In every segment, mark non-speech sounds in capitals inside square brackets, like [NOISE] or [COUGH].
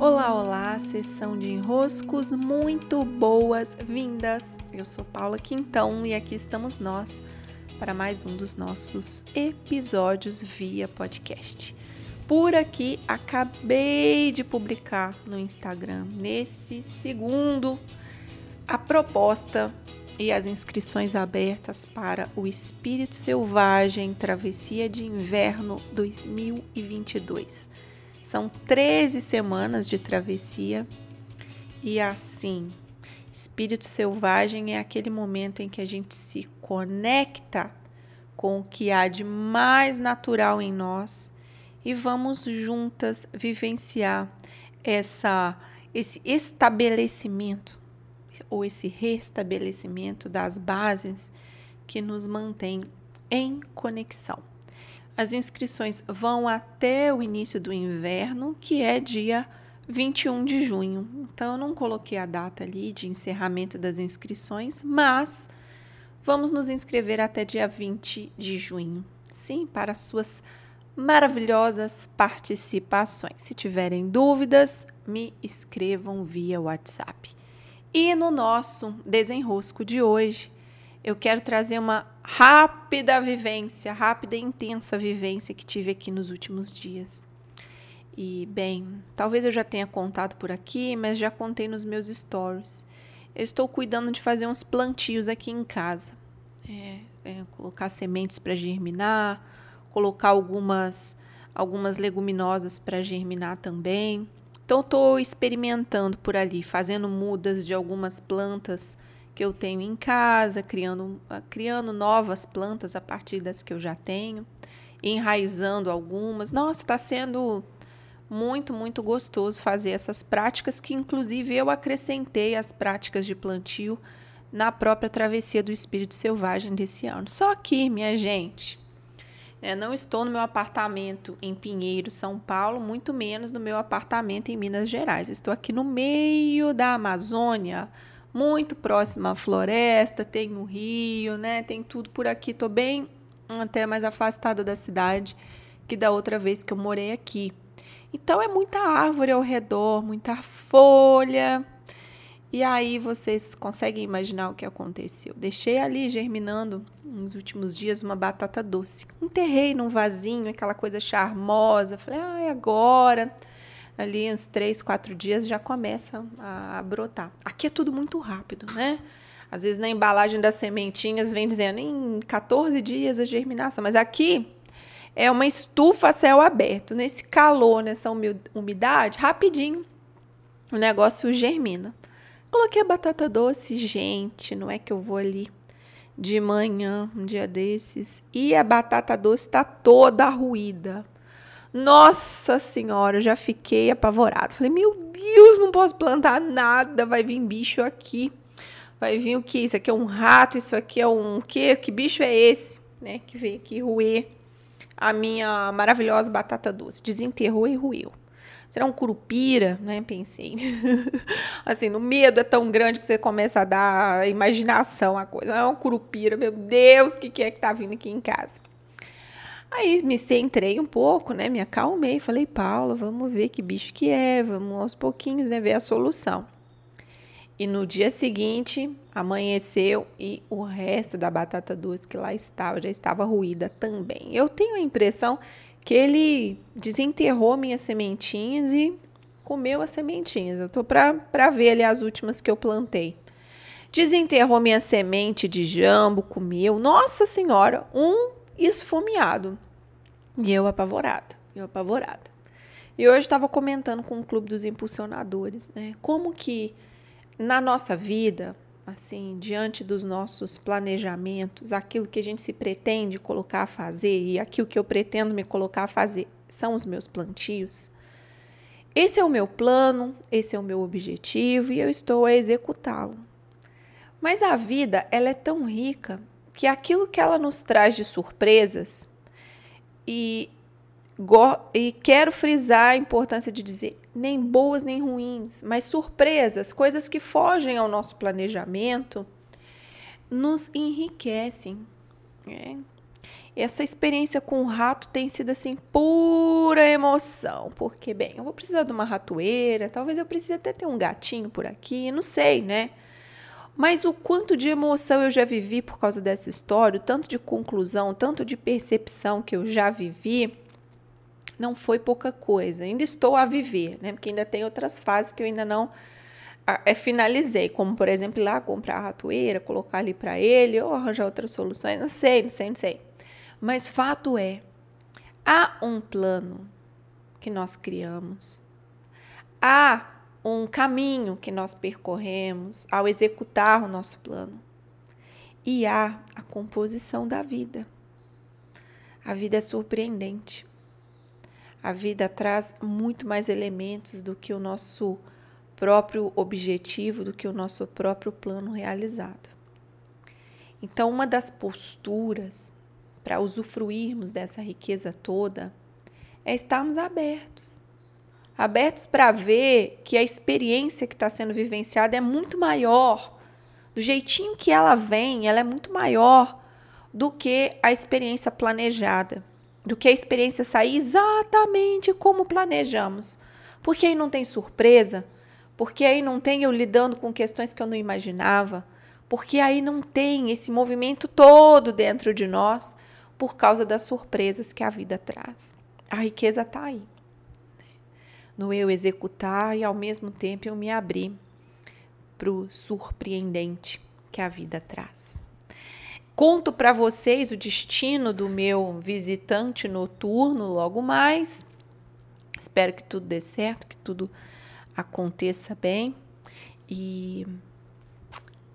Olá, olá, sessão de enroscos, muito boas-vindas. Eu sou Paula Quintão e aqui estamos nós para mais um dos nossos episódios via podcast. Por aqui, acabei de publicar no Instagram, nesse segundo, a proposta e as inscrições abertas para o Espírito Selvagem Travessia de Inverno 2022 são 13 semanas de travessia e assim, espírito selvagem é aquele momento em que a gente se conecta com o que há de mais natural em nós e vamos juntas vivenciar essa esse estabelecimento ou esse restabelecimento das bases que nos mantém em conexão. As inscrições vão até o início do inverno, que é dia 21 de junho. Então, eu não coloquei a data ali de encerramento das inscrições, mas vamos nos inscrever até dia 20 de junho. Sim, para suas maravilhosas participações. Se tiverem dúvidas, me escrevam via WhatsApp. E no nosso desenrosco de hoje, eu quero trazer uma rápida vivência, rápida e intensa vivência que tive aqui nos últimos dias. E, bem, talvez eu já tenha contado por aqui, mas já contei nos meus stories. Eu estou cuidando de fazer uns plantios aqui em casa. É, é, colocar sementes para germinar, colocar algumas, algumas leguminosas para germinar também. Então, estou experimentando por ali, fazendo mudas de algumas plantas que eu tenho em casa, criando, ah, criando novas plantas a partir das que eu já tenho, enraizando algumas. Nossa, está sendo muito, muito gostoso fazer essas práticas, que inclusive eu acrescentei as práticas de plantio na própria travessia do espírito selvagem desse ano. Só que, minha gente, é, não estou no meu apartamento em Pinheiro, São Paulo, muito menos no meu apartamento em Minas Gerais. Estou aqui no meio da Amazônia muito próxima à floresta, tem o rio, né? Tem tudo por aqui. Tô bem até mais afastada da cidade que da outra vez que eu morei aqui. Então é muita árvore ao redor, muita folha. E aí vocês conseguem imaginar o que aconteceu? Deixei ali germinando nos últimos dias uma batata doce. Enterrei num vasinho, aquela coisa charmosa. Falei, ah, agora ali uns três, quatro dias já começa a brotar. Aqui é tudo muito rápido, né? Às vezes na embalagem das sementinhas vem dizendo em 14 dias a germinação, mas aqui é uma estufa a céu aberto. Nesse calor, nessa umidade, rapidinho o negócio germina. Coloquei a batata doce, gente, não é que eu vou ali de manhã, um dia desses, e a batata doce está toda ruída. Nossa senhora, eu já fiquei apavorada. Falei, meu Deus, não posso plantar nada, vai vir bicho aqui. Vai vir o que? Isso aqui é um rato, isso aqui é um quê? Que bicho é esse? Né? Que veio aqui ruir a minha maravilhosa batata doce. Desenterrou e ruiu. Será um curupira, né? Pensei. [LAUGHS] assim, no medo é tão grande que você começa a dar imaginação a coisa. É um curupira, meu Deus, o que, que é que tá vindo aqui em casa? Aí me centrei um pouco, né? Me acalmei, falei, Paula, vamos ver que bicho que é, vamos aos pouquinhos, né? Ver a solução. E no dia seguinte, amanheceu e o resto da batata doce que lá estava já estava ruída também. Eu tenho a impressão que ele desenterrou minhas sementinhas e comeu as sementinhas. Eu tô para ver ali as últimas que eu plantei. Desenterrou minha semente de jambo, comeu. Nossa Senhora, um esfomeado. E eu apavorada, eu apavorada. E hoje estava comentando com o Clube dos Impulsionadores, né? Como que na nossa vida, assim, diante dos nossos planejamentos, aquilo que a gente se pretende colocar a fazer e aquilo que eu pretendo me colocar a fazer são os meus plantios. Esse é o meu plano, esse é o meu objetivo e eu estou a executá-lo. Mas a vida, ela é tão rica que aquilo que ela nos traz de surpresas, e, e quero frisar a importância de dizer nem boas nem ruins, mas surpresas, coisas que fogem ao nosso planejamento, nos enriquecem. Né? essa experiência com o rato tem sido assim pura emoção, porque bem, eu vou precisar de uma ratoeira, talvez eu precise até ter um gatinho por aqui, não sei, né? Mas o quanto de emoção eu já vivi por causa dessa história, o tanto de conclusão, tanto de percepção que eu já vivi, não foi pouca coisa. Ainda estou a viver, né? Porque ainda tem outras fases que eu ainda não é, finalizei, como por exemplo ir lá comprar a ratoeira, colocar ali para ele, ou arranjar outras soluções, não sei, não sei, não sei. Mas fato é, há um plano que nós criamos, há um caminho que nós percorremos ao executar o nosso plano, e há a composição da vida. A vida é surpreendente. A vida traz muito mais elementos do que o nosso próprio objetivo, do que o nosso próprio plano realizado. Então, uma das posturas para usufruirmos dessa riqueza toda é estarmos abertos. Abertos para ver que a experiência que está sendo vivenciada é muito maior. Do jeitinho que ela vem, ela é muito maior do que a experiência planejada do que a experiência sair exatamente como planejamos. Porque aí não tem surpresa, porque aí não tem eu lidando com questões que eu não imaginava, porque aí não tem esse movimento todo dentro de nós por causa das surpresas que a vida traz. A riqueza está aí. No eu executar e ao mesmo tempo eu me abrir para o surpreendente que a vida traz. Conto para vocês o destino do meu visitante noturno logo mais. Espero que tudo dê certo, que tudo aconteça bem e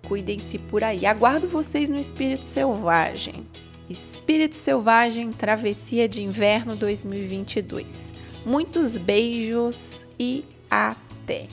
cuidem-se por aí. Aguardo vocês no Espírito Selvagem. Espírito Selvagem Travessia de Inverno 2022. Muitos beijos e até!